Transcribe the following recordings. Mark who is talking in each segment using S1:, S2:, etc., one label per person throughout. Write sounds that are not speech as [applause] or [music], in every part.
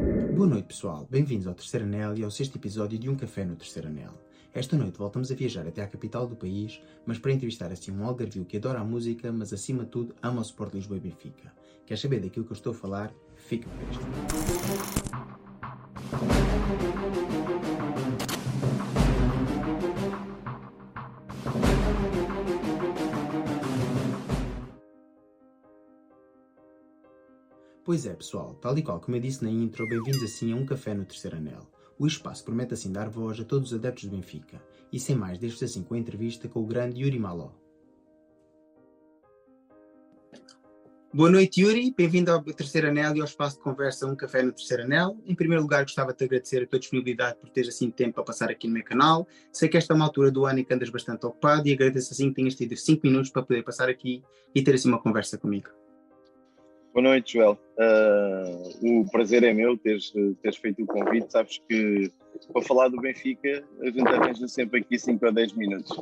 S1: Boa noite, pessoal. Bem-vindos ao Terceiro Anel e ao sexto episódio de Um Café no Terceiro Anel. Esta noite voltamos a viajar até à capital do país, mas para entrevistar assim um algarvio que adora a música, mas acima de tudo ama o Sport Lisboa e Benfica. Quer saber daquilo que eu estou a falar? Fica por isto. Pois é, pessoal, tal e qual como eu disse na intro, bem-vindos assim a um café no terceiro anel. O espaço promete assim dar voz a todos os adeptos do Benfica. E sem mais, deixo-vos assim com a entrevista com o grande Yuri Maló. Boa noite, Yuri. Bem-vindo ao Terceiro Anel e ao espaço de conversa Um Café no Terceiro Anel. Em primeiro lugar, gostava de te agradecer a tua disponibilidade por teres assim tempo para passar aqui no meu canal. Sei que esta é uma altura do ano em que andas bastante ocupado e agradeço assim que tenhas tido 5 minutos para poder passar aqui e ter assim uma conversa comigo.
S2: Boa noite, Joel. Uh, o prazer é meu teres, teres feito o convite. Sabes que para falar do Benfica, a gente arranja sempre aqui 5 a 10 minutos.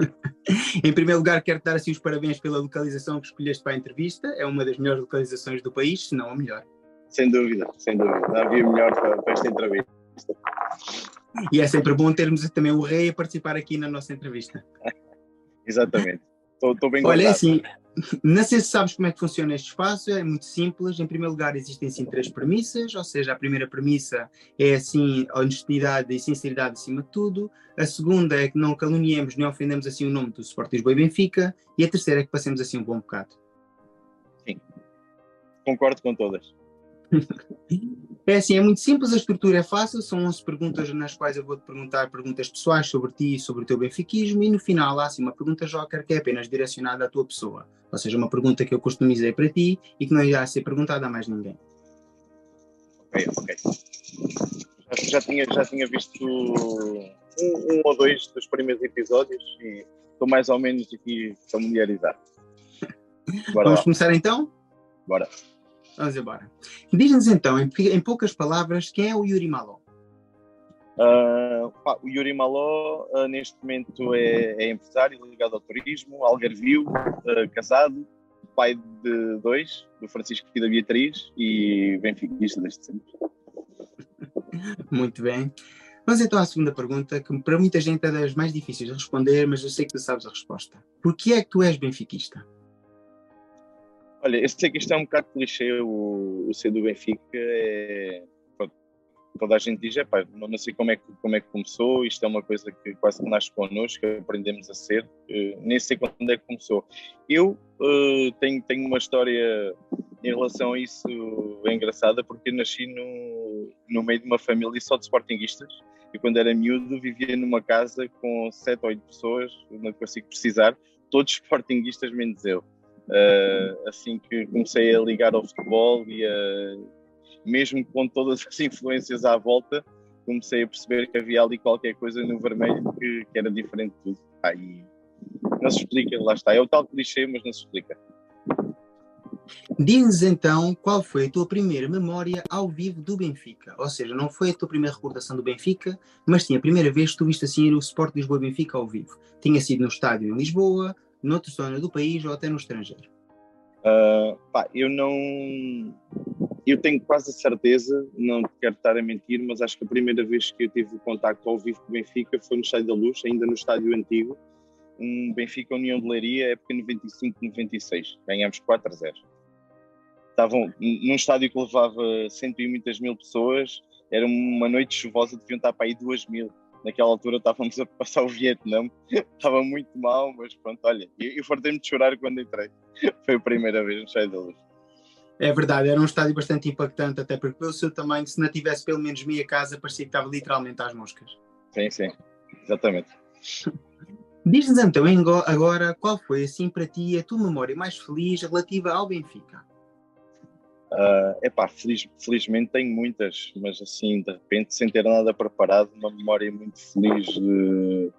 S2: [laughs]
S1: em primeiro lugar, quero dar assim os parabéns pela localização que escolheste para a entrevista. É uma das melhores localizações do país, se não a melhor.
S2: Sem dúvida, sem dúvida. Não havia melhor para, para esta entrevista.
S1: E é sempre bom termos também o Rei a participar aqui na nossa entrevista. [laughs]
S2: Exatamente. Estou bem
S1: Olha, é assim, não sei se sabes como é que funciona este espaço, é muito simples. Em primeiro lugar, existem assim três premissas, ou seja, a primeira premissa é assim honestidade e sinceridade acima de tudo. A segunda é que não caluniemos nem ofendemos assim o nome do Sport Lisboa e Benfica. E a terceira é que passemos assim um bom bocado.
S2: Sim, concordo com todas. [laughs]
S1: É assim, é muito simples, a estrutura é fácil, são 11 perguntas nas quais eu vou-te perguntar perguntas pessoais sobre ti e sobre o teu benfiquismo e no final há assim uma pergunta joker que é apenas direcionada à tua pessoa, ou seja, uma pergunta que eu customizei para ti e que não irá ser perguntada a mais ninguém.
S2: Ok, ok. Já, já, tinha, já tinha visto um, um ou dois dos primeiros episódios e estou mais ou menos aqui familiarizado. [laughs]
S1: Bora Vamos lá. começar então?
S2: Bora.
S1: Vamos embora. Diz-nos então, em, em, poucas palavras, quem é o Yuri Maló?
S2: Uh, pá, o Yuri Maló uh, neste momento é, é, empresário ligado ao turismo, algarvio, uh, casado, pai de dois, do Francisco e da Beatriz e benfiquista desde sempre. [laughs]
S1: Muito bem. Vamos então à segunda pergunta, que para muita gente é das mais difíceis de responder, mas eu sei que tu sabes a resposta. Por que é que tu és benfiquista?
S2: Olha, eu sei que isto é um bocado clichê, o, o ser do Benfica é. Pronto, toda a gente diz, é pá, não sei como é, que, como é que começou, isto é uma coisa que quase que nasce connosco, aprendemos a ser, uh, nem sei quando é que começou. Eu uh, tenho, tenho uma história em relação a isso engraçada, porque nasci no, no meio de uma família só de sportinguistas, e quando era miúdo vivia numa casa com sete ou oito pessoas, não consigo precisar, todos [laughs] sportinguistas menos eu. Uh, assim que comecei a ligar ao futebol e a, mesmo com todas as [laughs] influências à volta, comecei a perceber que havia ali qualquer coisa no vermelho que, que era diferente de tudo. Ah, não se explica, lá está. É o tal clichê, mas não se explica.
S1: Diz-nos então qual foi a tua primeira memória ao vivo do Benfica. Ou seja, não foi a tua primeira recordação do Benfica, mas tinha a primeira vez que tu viste assim o Sport Lisboa Benfica ao vivo. Tinha sido no estádio em Lisboa, noutra zona do país ou até no estrangeiro?
S2: Uh, pá, eu não. Eu tenho quase a certeza, não quero estar a mentir, mas acho que a primeira vez que eu tive o contacto ao vivo com o Benfica foi no Estádio da Luz, ainda no estádio antigo, um Benfica União de Leiria, época 95-96. Ganhámos 4 a 0. Estavam num estádio que levava cento e muitas mil pessoas, era uma noite chuvosa, deviam estar para aí duas mil naquela altura estávamos a passar o Vietnã, [laughs] estava muito mal, mas pronto, olha, eu, eu fartei-me de chorar quando entrei. [laughs] Foi a primeira vez no Cheio da Luz.
S1: É verdade, era um estádio bastante impactante, até porque pelo seu tamanho, se não tivesse pelo menos meia casa, parecia que estava literalmente às moscas.
S2: Sim, sim, exatamente. [laughs]
S1: Diz-nos então agora qual foi, assim, para ti, a tua memória mais feliz relativa ao Benfica?
S2: Uh, epá, feliz, felizmente tenho muitas, mas assim, de repente, sem ter nada preparado, uma memória muito feliz de.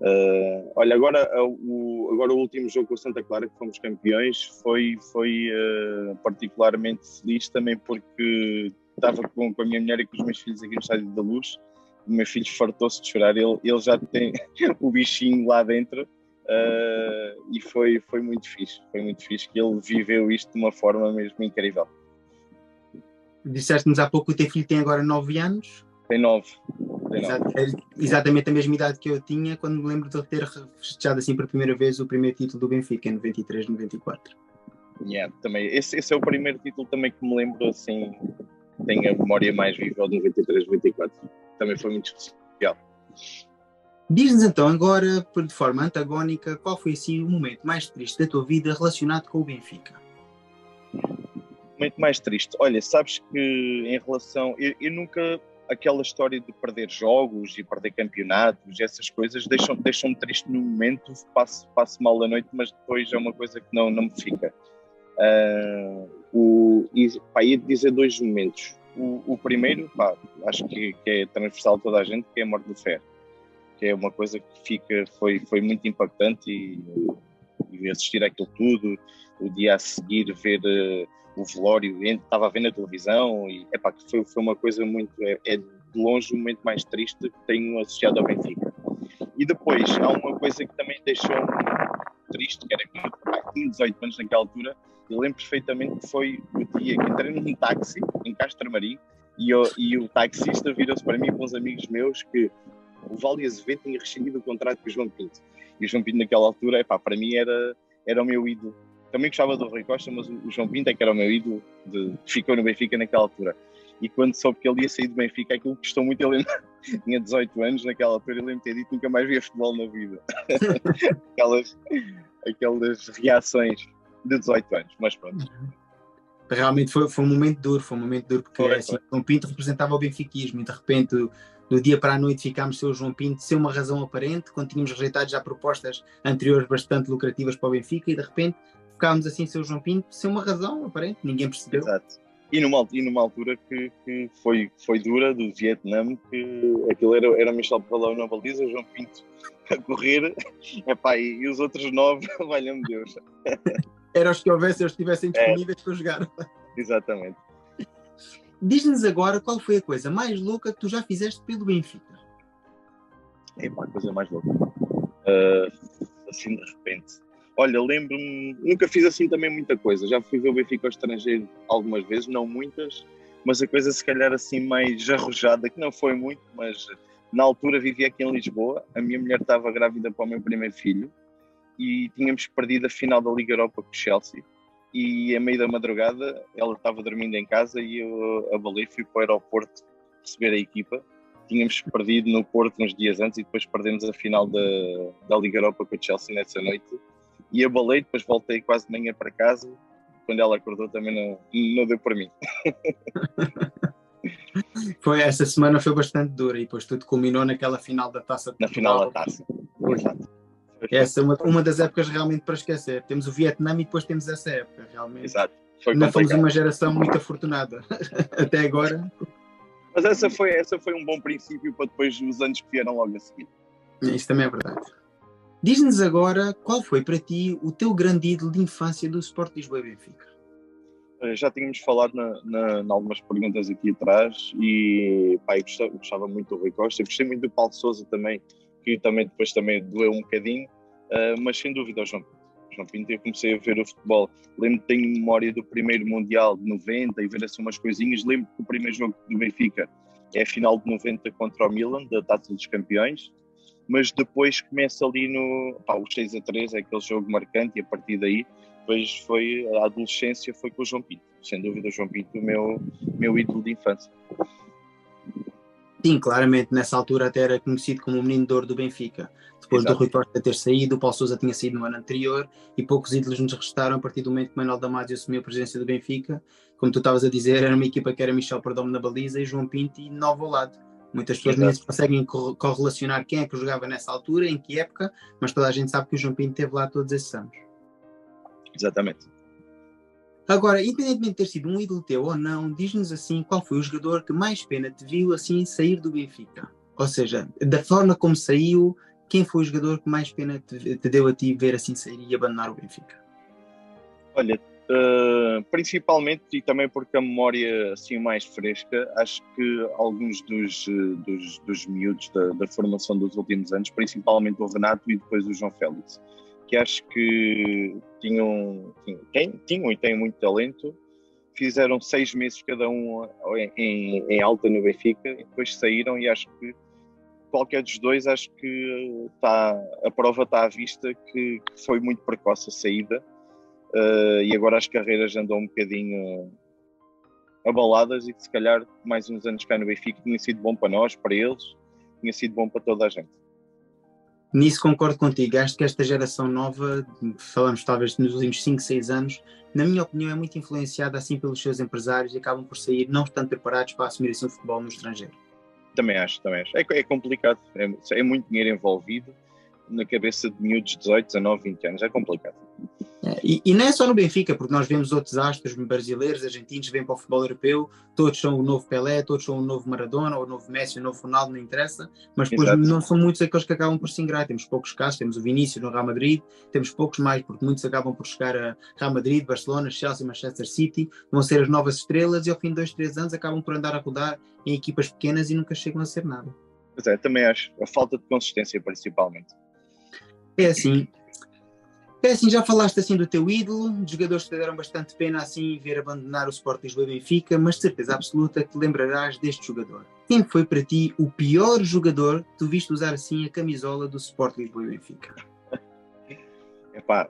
S2: Uh, olha, agora o, agora o último jogo com o Santa Clara, que fomos campeões, foi, foi uh, particularmente feliz também porque estava com, com a minha mulher e com os meus filhos aqui no Estádio da Luz. O meu filho fartou-se de chorar, ele, ele já tem [laughs] o bichinho lá dentro Uh, e foi, foi muito fixe, foi muito fixe que ele viveu isto de uma forma mesmo incrível.
S1: Disseste-nos há pouco que o teu filho tem agora 9 anos.
S2: Tem 9.
S1: É exatamente a mesma idade que eu tinha quando me lembro de ter festejado assim pela primeira vez o primeiro título do Benfica, em 93, 94.
S2: Yeah, também. Esse, esse é o primeiro título também que me lembro assim, tenho a memória mais viva de 93, 94. Também foi muito especial.
S1: Diz-nos então agora, de forma antagónica, qual foi assim o momento mais triste da tua vida relacionado com o Benfica?
S2: Momento mais triste. Olha, sabes que em relação. Eu, eu nunca aquela história de perder jogos e perder campeonatos, essas coisas deixam-me deixam triste no momento, passo, passo mal a noite, mas depois é uma coisa que não, não me fica. Uh, o, e, pá, ia dizer dois momentos. O, o primeiro, pá, acho que, que, é transversal a toda a gente, que é a morte do Fer, que é uma coisa que fica, foi, foi muito impactante e, e assistir aquilo tudo, o dia a seguir ver uh, o velório, estava a ver na televisão e epá, foi, foi uma coisa muito, é, é, de longe o momento mais triste que tenho associado ao Benfica. E depois há uma coisa que também deixou triste, que era que eu tinha 18 anos naquela altura, eu lembro perfeitamente que foi o dia que entrei num táxi em Castro Marim e, eu, e o taxista virou-se para mim com uns amigos meus que o Vale Azevedo tinha rescindido o contrato com o João Pinto. E o João Pinto naquela altura, epá, para mim era, era o meu ídolo também gostava do Rui Costa, mas o João Pinto é que era o meu ídolo, de, ficou no Benfica naquela altura. E quando soube que ele ia sair do Benfica, aquilo custou muito. Eu lembro, [laughs] tinha 18 anos naquela altura, eu lembro ter dito nunca mais via futebol na vida. [laughs] aquelas, aquelas reações de 18 anos, mas pronto.
S1: Realmente foi, foi um momento duro, foi um momento duro, porque foi, assim, João Pinto representava o benfiquismo e de repente do dia para a noite ficámos sem o João Pinto sem uma razão aparente, quando tínhamos rejeitado já propostas anteriores bastante lucrativas para o Benfica e de repente ficámos assim sem o João Pinto, sem uma razão aparente, ninguém percebeu.
S2: Exato. E numa, e numa altura que, que foi, foi dura, do Vietnã, que aquilo era, era Michel Palão na baliza, o João Pinto a correr, [laughs] epá, e, e os outros nove, [laughs] valha-me Deus.
S1: Era os que houvessem, eles estivessem é. disponíveis é. para jogar.
S2: Exatamente.
S1: Diz-nos agora qual foi a coisa mais louca que tu já fizeste pelo Benfica.
S2: Epá, a coisa mais louca. Uh, assim de repente. Olha, lembro-me, nunca fiz assim também muita coisa. Já fui ver o Benfica ao estrangeiro algumas vezes, não muitas, mas a coisa se calhar assim mais arrojada, que não foi muito, mas na altura vivia aqui em Lisboa. A minha mulher estava grávida para o meu primeiro filho e tínhamos perdido a final da Liga Europa com o Chelsea. E a meio da madrugada ela estava dormindo em casa e eu abalei, fui para o aeroporto receber a equipa. Tínhamos perdido no Porto uns dias antes e depois perdemos a final da, da Liga Europa com o Chelsea nessa noite e abalei, depois voltei quase de manhã para casa. Quando ela acordou também não, não deu para mim. [laughs]
S1: foi, essa semana foi bastante dura e depois tudo culminou naquela final da taça.
S2: Na final da taça, exato.
S1: Essa é uma, uma das épocas realmente para esquecer. Temos o Vietnã e depois temos essa época, realmente.
S2: Exato.
S1: Foi Não fomos uma geração muito afortunada [laughs] até agora.
S2: Mas essa foi, essa foi um bom princípio para depois os anos que vieram logo a seguir.
S1: Isso também é verdade. Diz-nos agora qual foi para ti o teu grande ídolo de infância do Sport Lisboa e Benfica.
S2: Eh, já tínhamos falado na, na, na, algumas perguntas aqui atrás e pá, eu gostava, gostava, muito do Rui Costa, eu gostei muito do Paulo Souza também, que também depois também doeu um bocadinho, uh, mas sem dúvida João. João Pinto, eu comecei a ver o futebol, lembro tenho memória do primeiro Mundial de 90 e ver assim umas coisinhas, lembro que o primeiro jogo do Benfica é a final de 90 contra o Milan, da Taça dos Campeões, mas depois começa ali no. Pá, o 6 a 3 é aquele jogo marcante e a partir daí, depois foi. A adolescência foi com o João Pinto. Sem dúvida, o João Pinto, o meu, meu ídolo de infância.
S1: Sim, claramente, nessa altura até era conhecido como o menino de ouro do Benfica. Depois Exato. do Rui Costa ter saído, o Paulo Sousa tinha saído no ano anterior e poucos ídolos nos restaram a partir do momento que Manuel Damasio assumiu a presidência do Benfica. Como tu estavas a dizer, era uma equipa que era Michel Perdomo na baliza e João Pinto e Novo ao lado. Muitas pessoas nem conseguem correlacionar quem é que jogava nessa altura, em que época, mas toda a gente sabe que o João Pinto esteve lá todos esses anos.
S2: Exatamente.
S1: Agora, independentemente de ter sido um ídolo teu ou não, diz-nos assim qual foi o jogador que mais pena te viu assim sair do Benfica. Ou seja, da forma como saiu, quem foi o jogador que mais pena te, te deu a ti ver assim sair e abandonar o Benfica?
S2: Olha, Uh, principalmente e também porque a memória assim mais fresca, acho que alguns dos, dos, dos miúdos da, da, formação dos últimos anos, principalmente o Renato e depois o João Félix, que acho que tinham, tinham, tinham e têm muito talento, fizeram seis meses cada um em, em, alta no Benfica, e depois saíram e acho que qualquer dos dois, acho que está, a prova está à vista que, que foi muito precoce a saída uh, e agora as carreiras andam um bocadinho abaladas e que se calhar mais uns anos cá no Benfica tinha sido bom para nós, para eles, tinha sido bom para toda a gente.
S1: Nisso concordo contigo. Acho que esta geração nova, falamos talvez nos últimos 5, 6 anos, na minha opinião, é muito influenciada assim pelos seus empresários e acabam por sair não estando preparados para assumir assim o futebol no estrangeiro.
S2: Também acho, também acho. É, é complicado, é, é muito dinheiro envolvido na cabeça de miúdos de 18, 19, 20 anos, é complicado.
S1: É, e, e, não é só no Benfica, porque nós vemos outros astros brasileiros, argentinos, vêm para o futebol europeu, todos são o novo Pelé, todos são o novo Maradona, ou o novo Messi, o novo Ronaldo, não interessa, mas depois Exato. não são muitos aqueles que acabam por se ingrar. Temos poucos casos, temos o Vinícius no Real Madrid, temos poucos mais, porque muitos acabam por chegar a Real Madrid, Barcelona, Chelsea, Manchester City, vão ser as novas estrelas e ao fim de dois, três anos acabam por andar a rodar em equipas pequenas e nunca chegam a ser nada.
S2: Pois é, também acho. A falta de consistência, principalmente.
S1: É assim, é assim, já falaste assim do teu ídolo, jogadores que te deram bastante pena assim ver abandonar o Sport Lisboa e Benfica, mas de certeza absoluta que te lembrarás deste jogador. Quem foi para ti o pior jogador que tu viste usar assim a camisola do Sport Lisboa e Benfica? [laughs]
S2: Epá,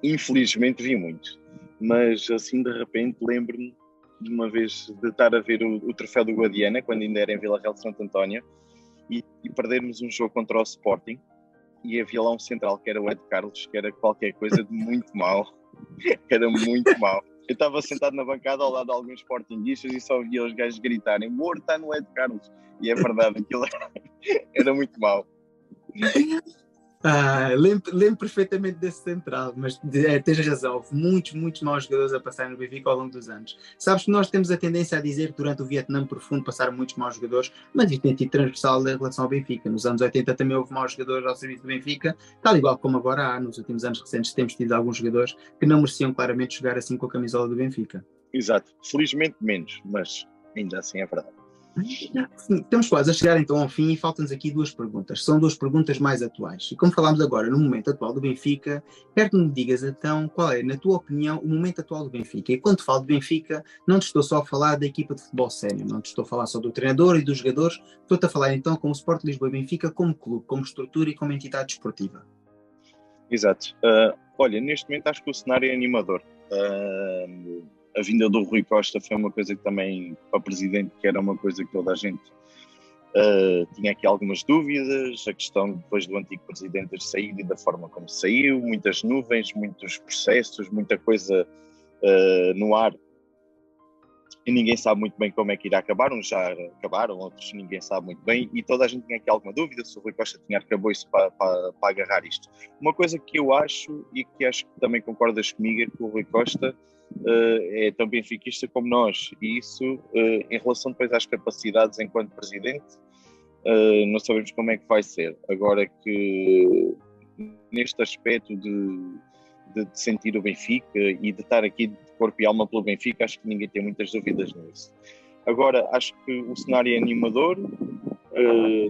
S2: infelizmente vi muitos, mas assim de repente lembro-me de uma vez de estar a ver o, o troféu do Guadiana, quando ainda era em Vila Real de Santo António, e, e perdermos um jogo contra o Sporting e lá um central que era o Ed Carlos, que era qualquer coisa de muito mal. [laughs] era muito mal. Eu estava sentado na bancada ao lado de alguns sportinguistas e só ouvia os gajos gritarem: Morto está no Ed Carlos. E é verdade, aquilo [laughs] era muito mal. [laughs]
S1: Ah, lembro, lembro, perfeitamente desse central, mas é, tens razão, houve muitos, muitos maus jogadores a passar no Benfica ao longo dos anos. Sabes que nós temos a tendência a dizer que durante o Vietnã profundo passaram muitos maus jogadores, mas isto tem tido transversal em relação ao Benfica. Nos anos 80 também houve maus jogadores ao serviço do Benfica, tal igual como agora há, nos últimos anos recentes temos tido alguns jogadores que não mereciam claramente jogar assim com a camisola do Benfica.
S2: Exato, felizmente menos, mas ainda assim é verdade.
S1: Estamos quase a chegar então ao fim e faltam-nos aqui duas perguntas. São duas perguntas mais atuais. E como falámos agora no momento atual do Benfica, quero que me digas então qual é, na tua opinião, o momento atual do Benfica. E quando falo de Benfica, não te estou só a falar da equipa de futebol sénior, não te estou a falar só do treinador e dos jogadores, estou-te a falar então como Sport Lisboa e Benfica, como clube, como estrutura e como entidade esportiva.
S2: Exato. Uh, olha, neste momento acho que o cenário é animador. Uh, a vinda do Rui Costa foi uma coisa que também, para presidente, que era uma coisa que toda a gente uh, tinha aqui algumas dúvidas, a questão depois do antigo presidente ter saído e da forma como saiu, muitas nuvens, muitos processos, muita coisa uh, no ar e ninguém sabe muito bem como é que irá acabar, uns já acabaram, outros ninguém sabe muito bem, e toda a gente tinha aqui alguma dúvida se o Rui Costa tinha arcabouço para, para, para agarrar isto. Uma coisa que eu acho, e que acho que também concordas comigo, é que o Rui Costa é tão benfiquista como nós, e isso, uh, em relação depois às capacidades enquanto presidente, uh, não sabemos como é que vai ser. Agora que neste aspecto de, de, de sentir o Benfica e de estar aqui corpo e alma pelo Benfica, acho que ninguém tem muitas dúvidas nisso. Agora, acho que o cenário é animador,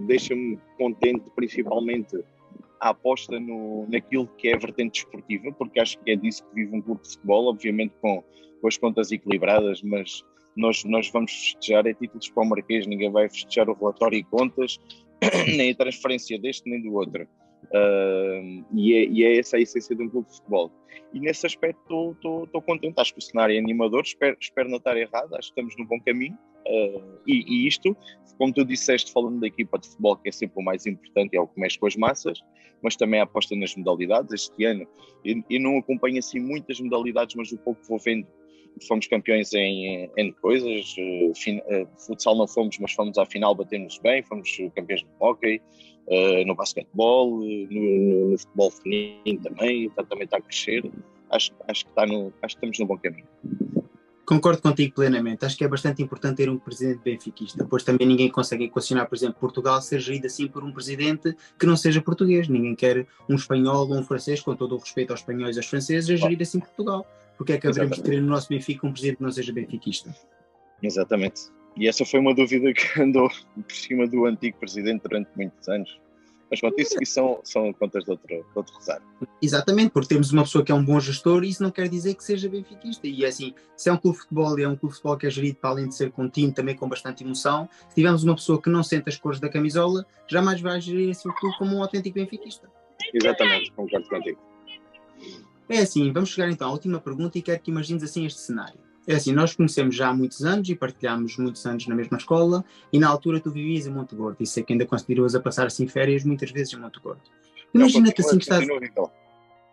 S2: deixa-me contente principalmente a aposta no, naquilo que é a vertente desportiva, porque acho que é disso que vive um clube de futebol, obviamente com, com as contas equilibradas, mas nós, nós vamos festejar é títulos para o Marquês, ninguém vai festejar o relatório e contas, [coughs] nem a transferência deste nem do outro. Uh, e, é, e, é, essa a essência de um clube de futebol. E nesse aspecto estou contente, acho que o cenário é animador, espero, espero não estar errado, acho que estamos no bom caminho. Uh, e, e, isto, como tu disseste, falando da equipa de futebol, que é sempre o mais importante, é o que mexe com as massas, mas também aposta nas modalidades. Este ano eu, não acompanho assim muitas modalidades, mas o pouco vou vendo, fomos campeões em, em coisas. Uh, fin, uh, futsal não fomos, mas fomos à final, batemos bem, fomos campeões no hockey uh, no basquetebol, no, no, futebol feminino também, então, também está a crescer. Acho, acho, que está no, acho que estamos no bom caminho.
S1: Concordo contigo plenamente. Acho que é bastante importante ter um presidente benfiquista, pois também ninguém consegue equacionar, por exemplo, Portugal ser gerido assim por um presidente que não seja português. Ninguém quer um espanhol ou um francês, com todo o respeito aos espanhóis e aos franceses, a gerir assim Portugal. Porque é que haveremos ter no nosso Benfica um presidente que não seja benfiquista?
S2: Exatamente. E essa foi uma dúvida que andou por cima do antigo presidente durante muitos anos. Mas pronto, isso, isso são, são contas de outro, de outro rosário.
S1: Exatamente, porque temos uma pessoa que é um bom gestor e isso não quer dizer que seja benfiquista. E é assim, se é um clube de futebol e é um clube de futebol que é gerido para além de ser contínuo, também com bastante emoção, se tivermos uma pessoa que não sente as cores da camisola, jamais vai gerir esse clube como um autêntico benfiquista.
S2: Exatamente, concordo contigo.
S1: É assim, vamos chegar então à última pergunta e quero que imagines assim este cenário. É assim, nós conhecemos já há muitos anos e partilhámos muitos anos na mesma escola e na altura tu vivias em Monte Gordo e sei que ainda continuas a passar assim férias muitas vezes em Monte Gordo. Imagina-te assim que estás... Então.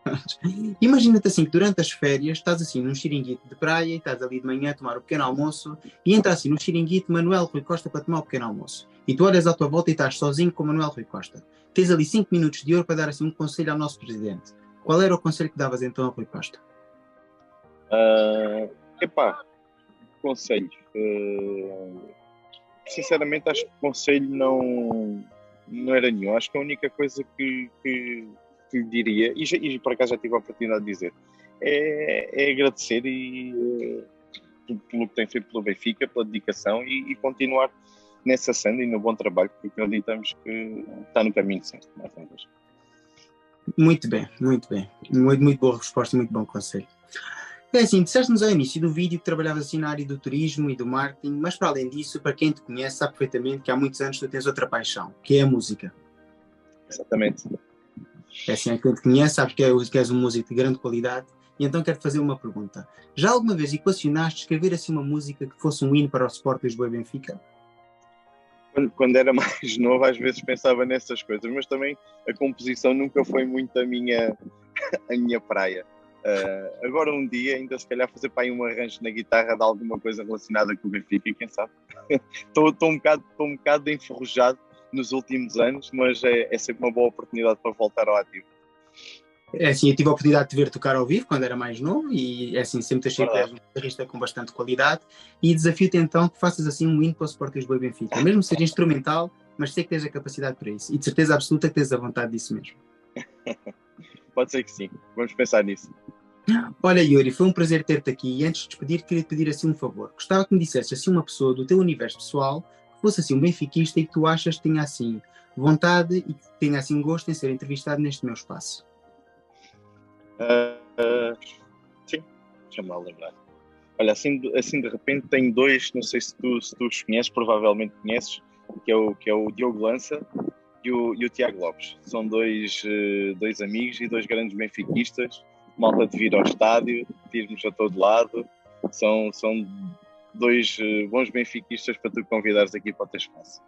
S1: [laughs] Imagina-te assim que durante as férias estás assim num xiringuito de praia e estás ali de manhã a tomar o pequeno almoço e entra assim no xiringuito Manuel Rui Costa para tomar o pequeno almoço. E tu olhas à tua volta e estás sozinho com Manuel Rui Costa. Tens ali 5 minutos de ouro para dar assim um conselho ao nosso presidente. Qual era o conselho que davas então ao Rui Costa?
S2: Uh, epá, conselhos. Uh, sinceramente, acho que conselho não, não era nenhum. Acho que a única coisa que, que, que lhe diria, e, já, e por acaso já tive a oportunidade de dizer, é, é agradecer e, uh, pelo que tem feito pelo Benfica, pela dedicação e, e, continuar nessa senda e no bom trabalho, porque acreditamos que está no caminho certo. Mais.
S1: Muito bem, muito bem. Muito, muito boa resposta, muito bom conselho. É assim, disseste-nos ao início do vídeo que trabalhavas assim na área do turismo e do marketing, mas para além disso, para quem te conhece, sabe perfeitamente que há muitos anos tu tens outra paixão, que é a música.
S2: Exatamente.
S1: É assim, é quem te conhece, sabe que, é, que és um músico de grande qualidade, e então quero-te fazer uma pergunta. Já alguma vez equacionaste escrever assim uma música que fosse um hino para o Sport Lisboa e Benfica?
S2: quando, quando, era [laughs] mais novo, às vezes pensava nessas coisas, mas também a composição nunca foi muito a minha, [laughs] a minha praia. Uh, agora, um dia, ainda se calhar fazer para aí um arranjo na guitarra de alguma coisa relacionada com o Benfica, quem sabe? [laughs] Estou um, bocado, um bocado enferrujado nos últimos anos, mas é, é sempre uma boa oportunidade para voltar ao ativo.
S1: É assim, eu tive a oportunidade de ver tocar ao vivo quando era mais novo e é assim, sempre achei que és um guitarrista com bastante qualidade e desafio-te então que faças assim um hino para o Sport Lisboa e Benfica, mesmo que seja instrumental, mas sei que tens a capacidade para isso e de certeza absoluta que tens a vontade disso mesmo. [laughs]
S2: Pode ser que sim, vamos pensar nisso.
S1: Olha Yuri, foi um prazer ter-te aqui e antes de despedir queria te pedir assim um favor. Gostava que me dissesse assim uma pessoa do teu universo pessoal que fosse assim um benfiquista e que tu achas que tenha assim vontade e que tenha assim gosto em ser entrevistado neste meu espaço.
S2: Uh, sim, deixa-me lá lembrar. Olha, assim, assim de repente tenho dois, não sei se tu, se tu os conheces, provavelmente conheces, que é o, que é o Diogo Lança e o, e o Tiago Lopes. São dois, uh, dois amigos e dois grandes benfiquistas, malta de vir ao estádio, de irmos a todo lado. São, são dois uh, bons benfiquistas para tu convidares aqui para o teu espaço.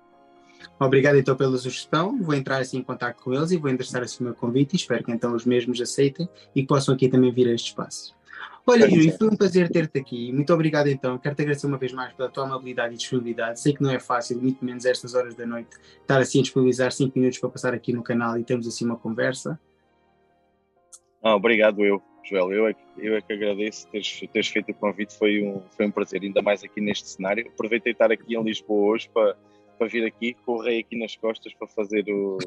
S1: Obrigado então pela sugestão. Vou entrar assim em contato com eles e vou endereçar assim o meu convite. Espero que então os mesmos aceitem e que possam aqui também vir a este espaço. Olha, Yuri, foi um prazer ter-te aqui. Muito obrigado então. Quero-te agradecer uma vez mais pela tua amabilidade e disponibilidade. Sei que não é fácil, muito menos estas horas da noite, estar assim a disponibilizar 5 minutos para passar aqui no canal e termos assim uma conversa.
S2: Ah, obrigado eu, Joel. Eu é, que, eu é que agradeço teres, teres feito o convite. Foi um, foi um prazer, ainda mais aqui neste cenário. Aproveitei estar aqui em Lisboa hoje para para vir aqui, correi aqui nas costas para fazer o,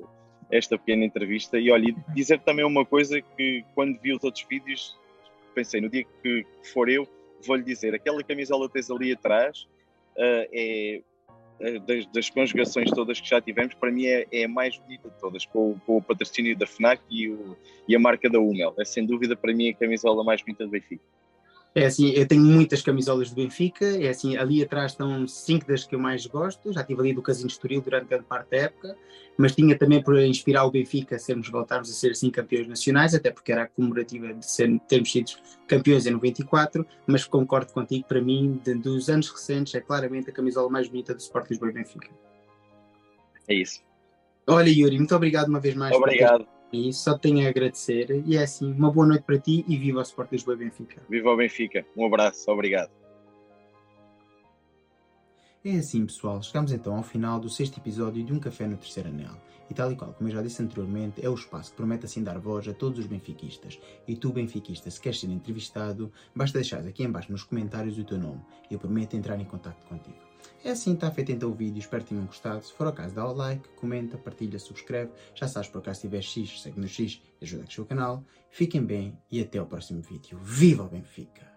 S2: esta pequena entrevista e olha, dizer também uma coisa que quando vi os outros vídeos pensei, no dia que for eu vou-lhe dizer, aquela camisola que tens ali atrás uh, é das, das, conjugações todas que já tivemos, para mim é, é a mais bonita de todas, com, com, o patrocínio da FNAC e, o, e a marca da Hummel. É sem dúvida para mim a camisola mais bonita do Benfica.
S1: É assim, eu tenho muitas camisolas do Benfica, é assim, ali atrás estão cinco das que eu mais gosto, já tive ali do Casino Estoril durante grande parte da época, mas tinha também para inspirar o Benfica a sermos, voltarmos a ser assim campeões nacionais, até porque era a comemorativa de ser, termos sido campeões em 94, mas concordo contigo, para mim, de, dos anos recentes, é claramente a camisola mais bonita do Sport Lisboa e Benfica.
S2: É isso.
S1: Olha Yuri, muito obrigado uma vez mais.
S2: Obrigado.
S1: E só tenho a agradecer. E é assim, uma boa noite para ti e viva o Sport Lisboa e Benfica.
S2: Viva o Benfica. Um abraço. Obrigado.
S1: É assim, pessoal. Chegamos então ao final do sexto episódio de Um Café no Terceiro Anel. E tal e qual, como eu já disse anteriormente, é o espaço que promete assim dar voz a todos os benfiquistas. E tu, benfiquista, se queres ser entrevistado, basta deixar aqui embaixo nos comentários o teu nome. E eu prometo entrar em contato contigo. É assim, está feito então o vídeo, espero que tenham gostado. Se for o caso, dá o like, comenta, partilha, subscreve. Já sabes, por acaso tiver X, segue no X ajuda a crescer o canal. Fiquem bem e até ao próximo vídeo. Viva o Benfica!